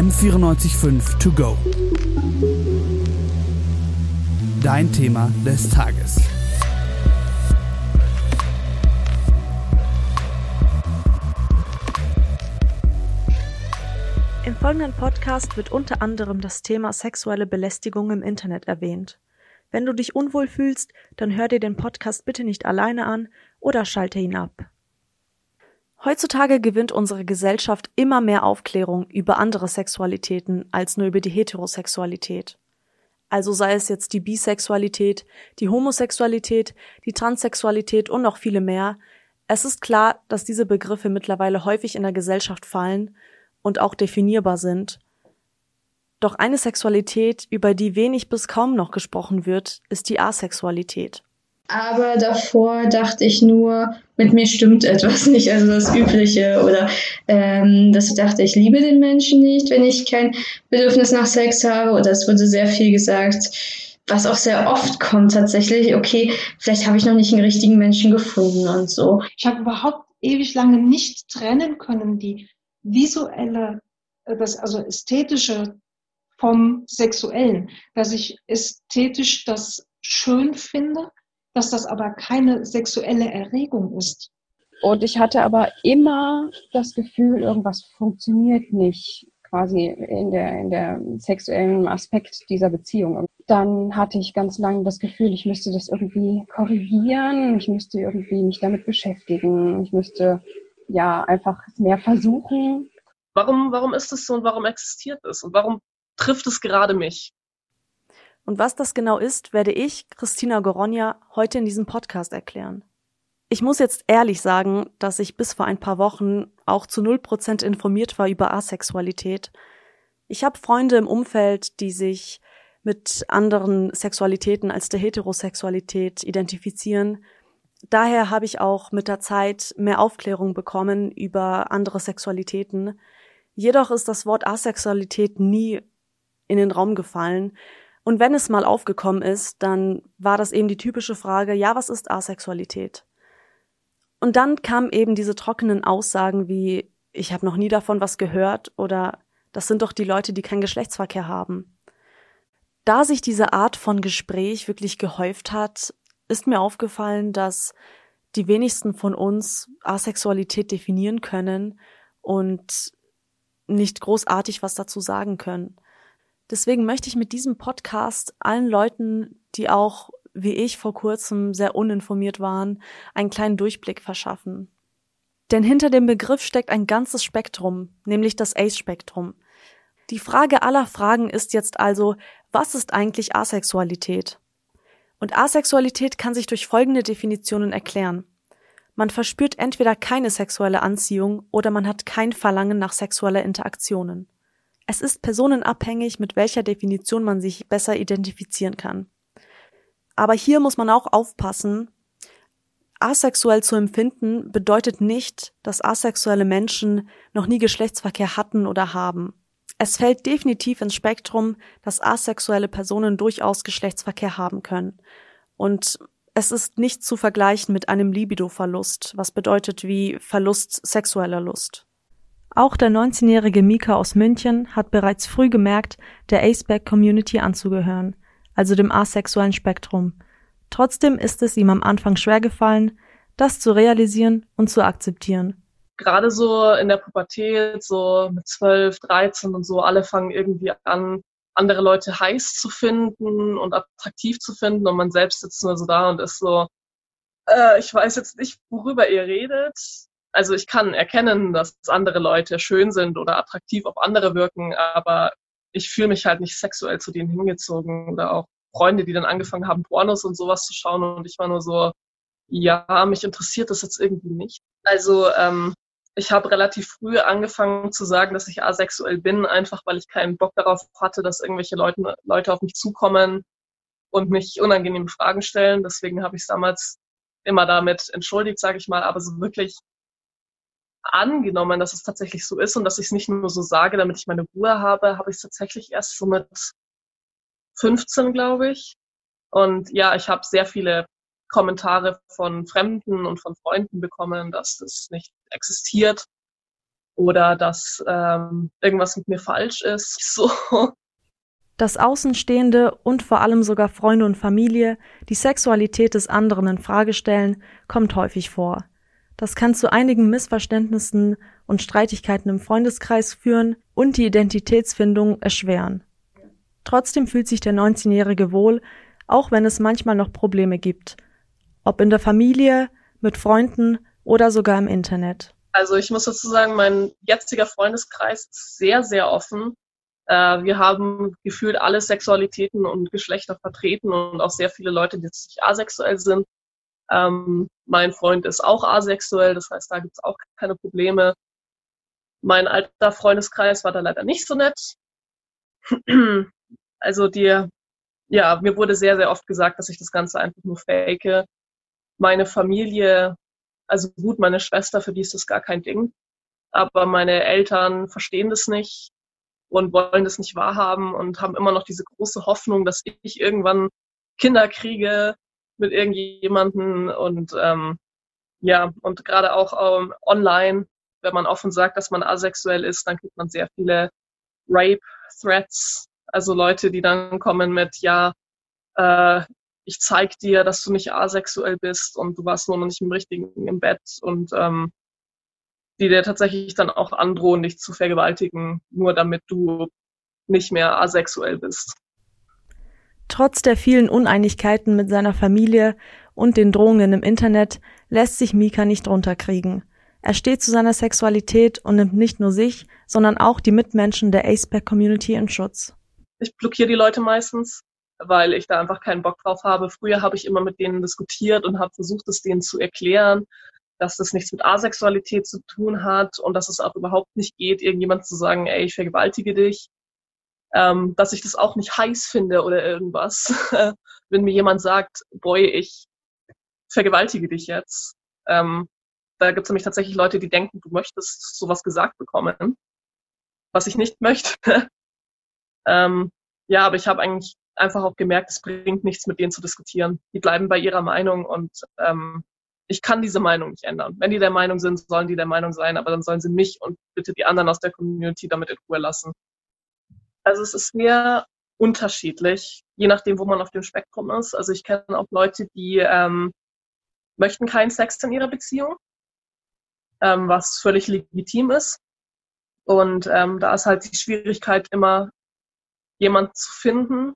M945 To Go. Dein Thema des Tages. Im folgenden Podcast wird unter anderem das Thema sexuelle Belästigung im Internet erwähnt. Wenn du dich unwohl fühlst, dann hör dir den Podcast bitte nicht alleine an oder schalte ihn ab. Heutzutage gewinnt unsere Gesellschaft immer mehr Aufklärung über andere Sexualitäten als nur über die Heterosexualität. Also sei es jetzt die Bisexualität, die Homosexualität, die Transsexualität und noch viele mehr. Es ist klar, dass diese Begriffe mittlerweile häufig in der Gesellschaft fallen und auch definierbar sind. Doch eine Sexualität, über die wenig bis kaum noch gesprochen wird, ist die Asexualität. Aber davor dachte ich nur, mit mir stimmt etwas nicht, also das Übliche. Oder ähm, dass ich dachte, ich liebe den Menschen nicht, wenn ich kein Bedürfnis nach Sex habe. Oder es wurde sehr viel gesagt, was auch sehr oft kommt tatsächlich. Okay, vielleicht habe ich noch nicht einen richtigen Menschen gefunden und so. Ich habe überhaupt ewig lange nicht trennen können, die visuelle, äh, das also ästhetische vom sexuellen, dass ich ästhetisch das schön finde dass das aber keine sexuelle Erregung ist. Und ich hatte aber immer das Gefühl, irgendwas funktioniert nicht quasi in der, in der sexuellen Aspekt dieser Beziehung. Und dann hatte ich ganz lange das Gefühl, ich müsste das irgendwie korrigieren, ich müsste irgendwie mich damit beschäftigen, ich müsste ja einfach mehr versuchen. Warum, warum ist es so und warum existiert es und warum trifft es gerade mich? Und was das genau ist, werde ich, Christina Goronja, heute in diesem Podcast erklären. Ich muss jetzt ehrlich sagen, dass ich bis vor ein paar Wochen auch zu null Prozent informiert war über Asexualität. Ich habe Freunde im Umfeld, die sich mit anderen Sexualitäten als der Heterosexualität identifizieren. Daher habe ich auch mit der Zeit mehr Aufklärung bekommen über andere Sexualitäten. Jedoch ist das Wort Asexualität nie in den Raum gefallen und wenn es mal aufgekommen ist, dann war das eben die typische Frage, ja, was ist Asexualität? Und dann kamen eben diese trockenen Aussagen wie, ich habe noch nie davon was gehört oder das sind doch die Leute, die keinen Geschlechtsverkehr haben. Da sich diese Art von Gespräch wirklich gehäuft hat, ist mir aufgefallen, dass die wenigsten von uns Asexualität definieren können und nicht großartig was dazu sagen können. Deswegen möchte ich mit diesem Podcast allen Leuten, die auch wie ich vor kurzem sehr uninformiert waren, einen kleinen Durchblick verschaffen. Denn hinter dem Begriff steckt ein ganzes Spektrum, nämlich das ACE-Spektrum. Die Frage aller Fragen ist jetzt also, was ist eigentlich Asexualität? Und Asexualität kann sich durch folgende Definitionen erklären. Man verspürt entweder keine sexuelle Anziehung oder man hat kein Verlangen nach sexueller Interaktionen. Es ist personenabhängig, mit welcher Definition man sich besser identifizieren kann. Aber hier muss man auch aufpassen, asexuell zu empfinden bedeutet nicht, dass asexuelle Menschen noch nie Geschlechtsverkehr hatten oder haben. Es fällt definitiv ins Spektrum, dass asexuelle Personen durchaus Geschlechtsverkehr haben können. Und es ist nicht zu vergleichen mit einem Libido-Verlust, was bedeutet wie Verlust sexueller Lust. Auch der 19-jährige Mika aus München hat bereits früh gemerkt, der Aceback-Community anzugehören, also dem asexuellen Spektrum. Trotzdem ist es ihm am Anfang schwer gefallen, das zu realisieren und zu akzeptieren. Gerade so in der Pubertät, so mit 12, 13 und so, alle fangen irgendwie an, andere Leute heiß zu finden und attraktiv zu finden und man selbst sitzt nur so da und ist so, äh, ich weiß jetzt nicht, worüber ihr redet also ich kann erkennen, dass andere Leute schön sind oder attraktiv auf andere wirken, aber ich fühle mich halt nicht sexuell zu denen hingezogen oder auch Freunde, die dann angefangen haben, Pornos und sowas zu schauen und ich war nur so, ja, mich interessiert das jetzt irgendwie nicht. Also ähm, ich habe relativ früh angefangen zu sagen, dass ich asexuell bin, einfach weil ich keinen Bock darauf hatte, dass irgendwelche Leute, Leute auf mich zukommen und mich unangenehme Fragen stellen. Deswegen habe ich damals immer damit entschuldigt, sage ich mal, aber so wirklich angenommen, dass es tatsächlich so ist und dass ich es nicht nur so sage, damit ich meine Ruhe habe, habe ich es tatsächlich erst so mit 15, glaube ich. Und ja, ich habe sehr viele Kommentare von Fremden und von Freunden bekommen, dass das nicht existiert. oder dass ähm, irgendwas mit mir falsch ist. So. Dass Außenstehende und vor allem sogar Freunde und Familie die Sexualität des anderen in Frage stellen, kommt häufig vor. Das kann zu einigen Missverständnissen und Streitigkeiten im Freundeskreis führen und die Identitätsfindung erschweren. Trotzdem fühlt sich der 19-Jährige wohl, auch wenn es manchmal noch Probleme gibt. Ob in der Familie, mit Freunden oder sogar im Internet. Also ich muss dazu sagen, mein jetziger Freundeskreis ist sehr, sehr offen. Äh, wir haben gefühlt alle Sexualitäten und Geschlechter vertreten und auch sehr viele Leute, die sich asexuell sind. Ähm, mein Freund ist auch asexuell, das heißt, da gibt es auch keine Probleme. Mein alter Freundeskreis war da leider nicht so nett. Also die, ja, mir wurde sehr, sehr oft gesagt, dass ich das Ganze einfach nur fake. Meine Familie, also gut, meine Schwester, für die ist das gar kein Ding. Aber meine Eltern verstehen das nicht und wollen das nicht wahrhaben und haben immer noch diese große Hoffnung, dass ich irgendwann Kinder kriege mit irgendjemanden und ähm, ja, und gerade auch ähm, online, wenn man offen sagt, dass man asexuell ist, dann kriegt man sehr viele Rape-Threats, also Leute, die dann kommen mit, ja, äh, ich zeig dir, dass du nicht asexuell bist und du warst nur noch nicht im richtigen im Bett und ähm, die dir tatsächlich dann auch androhen, dich zu vergewaltigen, nur damit du nicht mehr asexuell bist. Trotz der vielen Uneinigkeiten mit seiner Familie und den Drohungen im Internet lässt sich Mika nicht runterkriegen. Er steht zu seiner Sexualität und nimmt nicht nur sich, sondern auch die Mitmenschen der Aceback-Community in Schutz. Ich blockiere die Leute meistens, weil ich da einfach keinen Bock drauf habe. Früher habe ich immer mit denen diskutiert und habe versucht, es denen zu erklären, dass das nichts mit Asexualität zu tun hat und dass es auch überhaupt nicht geht, irgendjemand zu sagen, ey, ich vergewaltige dich. Ähm, dass ich das auch nicht heiß finde oder irgendwas. Wenn mir jemand sagt, boy, ich vergewaltige dich jetzt. Ähm, da gibt es nämlich tatsächlich Leute, die denken, du möchtest sowas gesagt bekommen, was ich nicht möchte. ähm, ja, aber ich habe eigentlich einfach auch gemerkt, es bringt nichts, mit denen zu diskutieren. Die bleiben bei ihrer Meinung und ähm, ich kann diese Meinung nicht ändern. Wenn die der Meinung sind, sollen die der Meinung sein, aber dann sollen sie mich und bitte die anderen aus der Community damit in Ruhe lassen. Also es ist sehr unterschiedlich, je nachdem, wo man auf dem Spektrum ist. Also ich kenne auch Leute, die ähm, möchten keinen Sex in ihrer Beziehung, ähm, was völlig legitim ist. Und ähm, da ist halt die Schwierigkeit immer, jemand zu finden,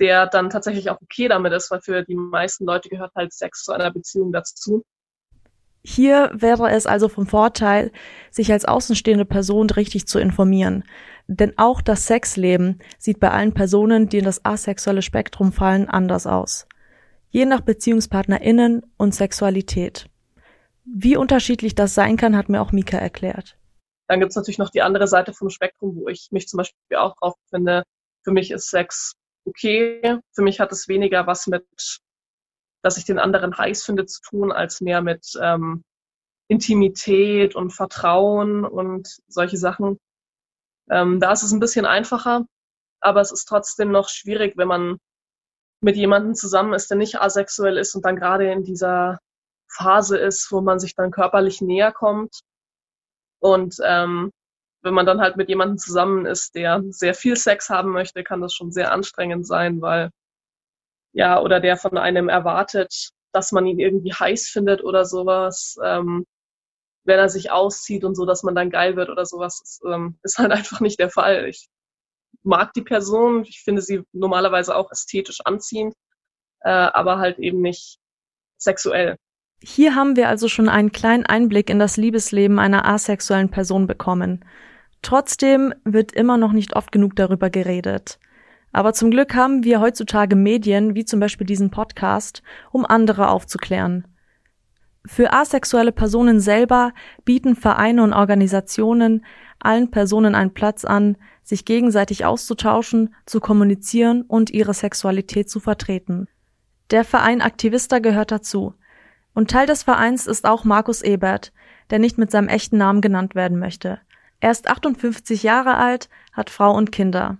der dann tatsächlich auch okay damit ist, weil für die meisten Leute gehört halt Sex zu einer Beziehung dazu. Hier wäre es also vom Vorteil, sich als außenstehende Person richtig zu informieren. Denn auch das Sexleben sieht bei allen Personen, die in das asexuelle Spektrum fallen, anders aus. Je nach BeziehungspartnerInnen und Sexualität. Wie unterschiedlich das sein kann, hat mir auch Mika erklärt. Dann gibt's natürlich noch die andere Seite vom Spektrum, wo ich mich zum Beispiel auch drauf finde. Für mich ist Sex okay. Für mich hat es weniger was mit, dass ich den anderen heiß finde, zu tun, als mehr mit ähm, Intimität und Vertrauen und solche Sachen. Ähm, da ist es ein bisschen einfacher, aber es ist trotzdem noch schwierig, wenn man mit jemandem zusammen ist, der nicht asexuell ist und dann gerade in dieser Phase ist, wo man sich dann körperlich näher kommt. Und ähm, wenn man dann halt mit jemandem zusammen ist, der sehr viel Sex haben möchte, kann das schon sehr anstrengend sein, weil ja, oder der von einem erwartet, dass man ihn irgendwie heiß findet oder sowas, ähm, wenn er sich auszieht und so, dass man dann geil wird oder sowas, ist, ähm, ist halt einfach nicht der Fall. Ich mag die Person, ich finde sie normalerweise auch ästhetisch anziehend, äh, aber halt eben nicht sexuell. Hier haben wir also schon einen kleinen Einblick in das Liebesleben einer asexuellen Person bekommen. Trotzdem wird immer noch nicht oft genug darüber geredet. Aber zum Glück haben wir heutzutage Medien, wie zum Beispiel diesen Podcast, um andere aufzuklären. Für asexuelle Personen selber bieten Vereine und Organisationen allen Personen einen Platz an, sich gegenseitig auszutauschen, zu kommunizieren und ihre Sexualität zu vertreten. Der Verein Aktivista gehört dazu. Und Teil des Vereins ist auch Markus Ebert, der nicht mit seinem echten Namen genannt werden möchte. Er ist 58 Jahre alt, hat Frau und Kinder.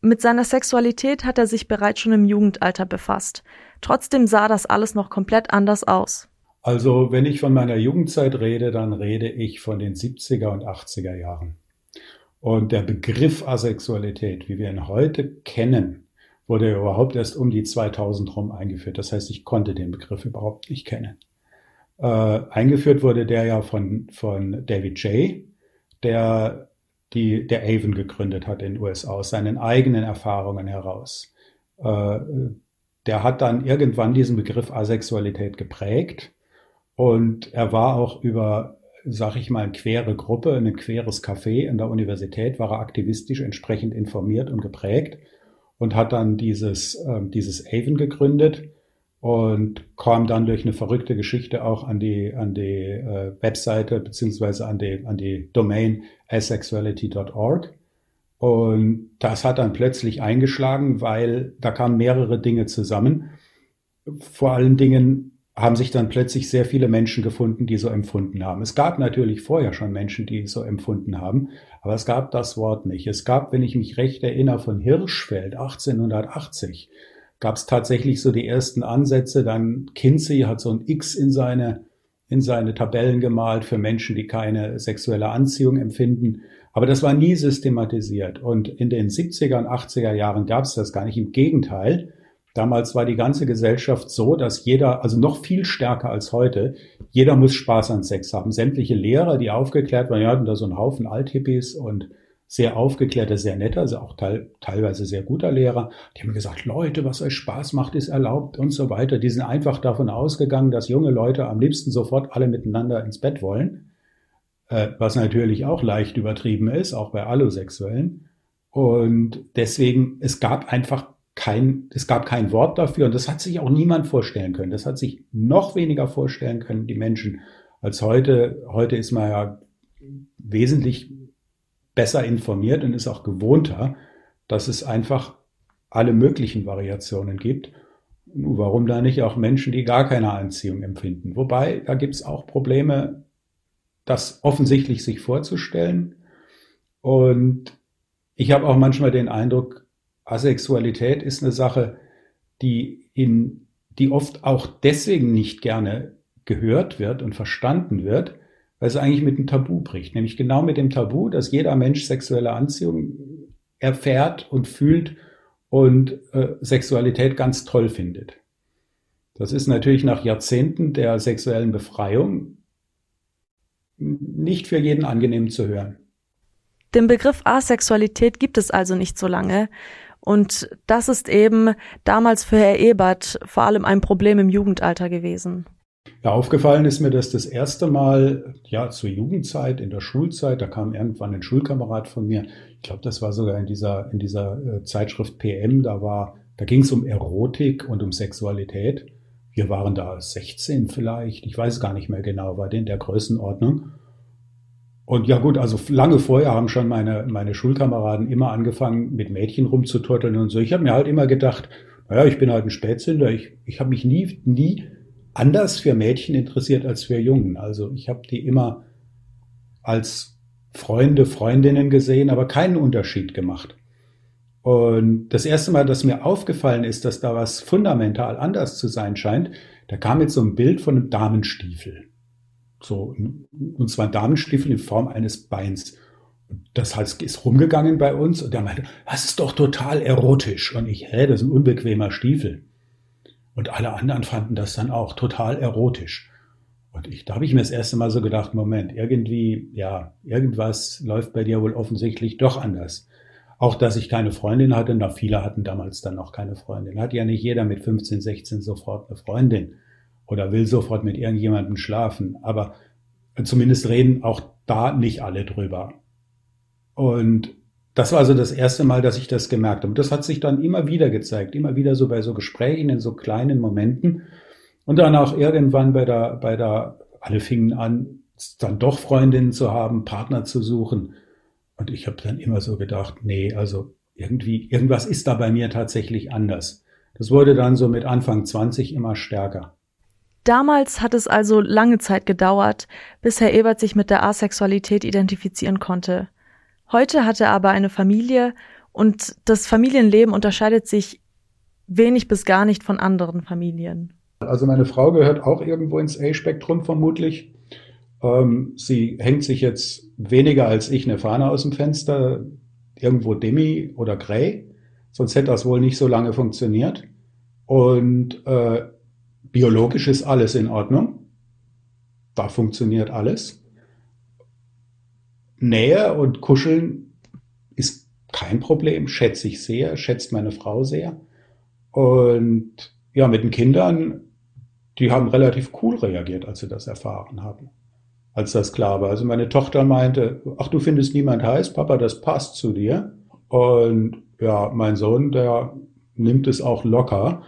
Mit seiner Sexualität hat er sich bereits schon im Jugendalter befasst. Trotzdem sah das alles noch komplett anders aus. Also, wenn ich von meiner Jugendzeit rede, dann rede ich von den 70er und 80er Jahren. Und der Begriff Asexualität, wie wir ihn heute kennen, wurde überhaupt erst um die 2000 rum eingeführt. Das heißt, ich konnte den Begriff überhaupt nicht kennen. Äh, eingeführt wurde der ja von, von David Jay, der die, der Avon gegründet hat in den USA, aus seinen eigenen Erfahrungen heraus. Äh, der hat dann irgendwann diesen Begriff Asexualität geprägt und er war auch über, sag ich mal, eine quere Gruppe, ein queres Café in der Universität, war er aktivistisch entsprechend informiert und geprägt und hat dann dieses, äh, dieses Avon gegründet und kam dann durch eine verrückte Geschichte auch an die, an die äh, Webseite beziehungsweise an die, an die Domain asexuality.org. Und das hat dann plötzlich eingeschlagen, weil da kamen mehrere Dinge zusammen. Vor allen Dingen haben sich dann plötzlich sehr viele Menschen gefunden, die so empfunden haben. Es gab natürlich vorher schon Menschen, die so empfunden haben, aber es gab das Wort nicht. Es gab, wenn ich mich recht erinnere, von Hirschfeld 1880 gab es tatsächlich so die ersten Ansätze. Dann Kinsey hat so ein X in seine, in seine Tabellen gemalt für Menschen, die keine sexuelle Anziehung empfinden. Aber das war nie systematisiert. Und in den 70er und 80er Jahren gab es das gar nicht. Im Gegenteil, Damals war die ganze Gesellschaft so, dass jeder, also noch viel stärker als heute, jeder muss Spaß an Sex haben. Sämtliche Lehrer, die aufgeklärt waren, ja, hatten da so einen Haufen Althippies und sehr aufgeklärte, sehr netter, also auch teil, teilweise sehr guter Lehrer, die haben gesagt, Leute, was euch Spaß macht, ist erlaubt und so weiter. Die sind einfach davon ausgegangen, dass junge Leute am liebsten sofort alle miteinander ins Bett wollen, äh, was natürlich auch leicht übertrieben ist, auch bei Allosexuellen. Und deswegen, es gab einfach kein, es gab kein Wort dafür und das hat sich auch niemand vorstellen können. Das hat sich noch weniger vorstellen können, die Menschen, als heute. Heute ist man ja wesentlich besser informiert und ist auch gewohnter, dass es einfach alle möglichen Variationen gibt. Warum da nicht auch Menschen, die gar keine Anziehung empfinden? Wobei, da gibt es auch Probleme, das offensichtlich sich vorzustellen. Und ich habe auch manchmal den Eindruck, Asexualität ist eine Sache, die in, die oft auch deswegen nicht gerne gehört wird und verstanden wird, weil es eigentlich mit dem Tabu bricht. Nämlich genau mit dem Tabu, dass jeder Mensch sexuelle Anziehung erfährt und fühlt und äh, Sexualität ganz toll findet. Das ist natürlich nach Jahrzehnten der sexuellen Befreiung nicht für jeden angenehm zu hören. Den Begriff Asexualität gibt es also nicht so lange. Und das ist eben damals für Herr Ebert vor allem ein Problem im Jugendalter gewesen. Ja, aufgefallen ist mir das das erste Mal, ja, zur Jugendzeit, in der Schulzeit, da kam irgendwann ein Schulkamerad von mir, ich glaube, das war sogar in dieser, in dieser äh, Zeitschrift PM, da war, da ging es um Erotik und um Sexualität. Wir waren da 16 vielleicht, ich weiß gar nicht mehr genau, war in der Größenordnung. Und ja gut, also lange vorher haben schon meine, meine Schulkameraden immer angefangen, mit Mädchen rumzuturteln und so. Ich habe mir halt immer gedacht, naja, ich bin halt ein Spätzünder. Ich, ich habe mich nie, nie anders für Mädchen interessiert als für Jungen. Also ich habe die immer als Freunde, Freundinnen gesehen, aber keinen Unterschied gemacht. Und das erste Mal, dass mir aufgefallen ist, dass da was fundamental anders zu sein scheint, da kam jetzt so ein Bild von einem Damenstiefel. So, und zwar Damenstiefel in Form eines Beins. Das heißt, ist rumgegangen bei uns und der meinte, das ist doch total erotisch. Und ich, hä, das ist ein unbequemer Stiefel. Und alle anderen fanden das dann auch total erotisch. Und ich, da habe ich mir das erste Mal so gedacht, Moment, irgendwie, ja, irgendwas läuft bei dir wohl offensichtlich doch anders. Auch, dass ich keine Freundin hatte, na, viele hatten damals dann noch keine Freundin. Hat ja nicht jeder mit 15, 16 sofort eine Freundin oder will sofort mit irgendjemandem schlafen. Aber zumindest reden auch da nicht alle drüber. Und das war also das erste Mal, dass ich das gemerkt habe. Und das hat sich dann immer wieder gezeigt, immer wieder so bei so Gesprächen in so kleinen Momenten. Und dann auch irgendwann bei der, bei der, alle fingen an, dann doch Freundinnen zu haben, Partner zu suchen. Und ich habe dann immer so gedacht, nee, also irgendwie, irgendwas ist da bei mir tatsächlich anders. Das wurde dann so mit Anfang 20 immer stärker. Damals hat es also lange Zeit gedauert, bis Herr Ebert sich mit der Asexualität identifizieren konnte. Heute hat er aber eine Familie und das Familienleben unterscheidet sich wenig bis gar nicht von anderen Familien. Also meine Frau gehört auch irgendwo ins A-Spektrum vermutlich. Ähm, sie hängt sich jetzt weniger als ich eine Fahne aus dem Fenster, irgendwo Demi oder Grey, sonst hätte das wohl nicht so lange funktioniert. Und äh, biologisch ist alles in Ordnung. Da funktioniert alles. Nähe und Kuscheln ist kein Problem, schätze ich sehr, schätzt meine Frau sehr. Und ja, mit den Kindern, die haben relativ cool reagiert, als sie das erfahren haben als das klar war. Also meine Tochter meinte, ach, du findest niemand heiß, Papa, das passt zu dir. Und ja, mein Sohn, der nimmt es auch locker.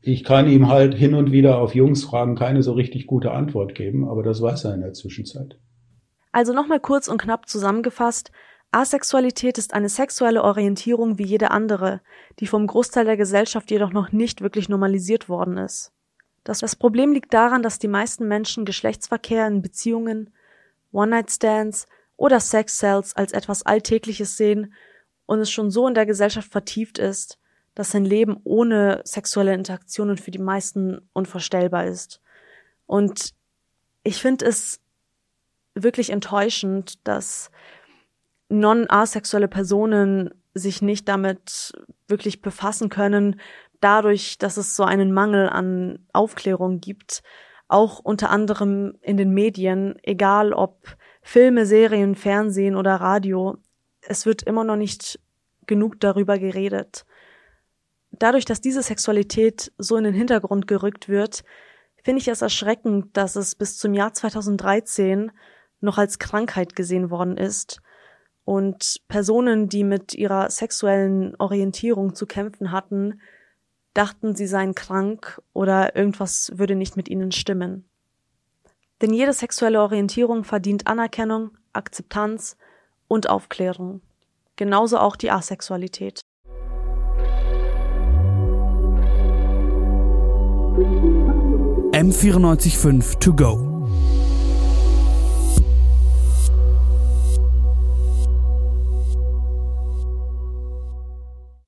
Ich kann ihm halt hin und wieder auf Jungsfragen keine so richtig gute Antwort geben, aber das weiß er in der Zwischenzeit. Also nochmal kurz und knapp zusammengefasst. Asexualität ist eine sexuelle Orientierung wie jede andere, die vom Großteil der Gesellschaft jedoch noch nicht wirklich normalisiert worden ist. Das, das Problem liegt daran, dass die meisten Menschen Geschlechtsverkehr in Beziehungen, One-Night-Stands oder Sex-Cells als etwas Alltägliches sehen und es schon so in der Gesellschaft vertieft ist, dass ein Leben ohne sexuelle Interaktionen für die meisten unvorstellbar ist. Und ich finde es wirklich enttäuschend, dass non-asexuelle Personen sich nicht damit wirklich befassen können, dadurch, dass es so einen Mangel an Aufklärung gibt, auch unter anderem in den Medien, egal ob Filme, Serien, Fernsehen oder Radio, es wird immer noch nicht genug darüber geredet. Dadurch, dass diese Sexualität so in den Hintergrund gerückt wird, finde ich es erschreckend, dass es bis zum Jahr 2013 noch als Krankheit gesehen worden ist und Personen, die mit ihrer sexuellen Orientierung zu kämpfen hatten, dachten, sie seien krank oder irgendwas würde nicht mit ihnen stimmen. Denn jede sexuelle Orientierung verdient Anerkennung, Akzeptanz und Aufklärung. Genauso auch die Asexualität. M945 to go.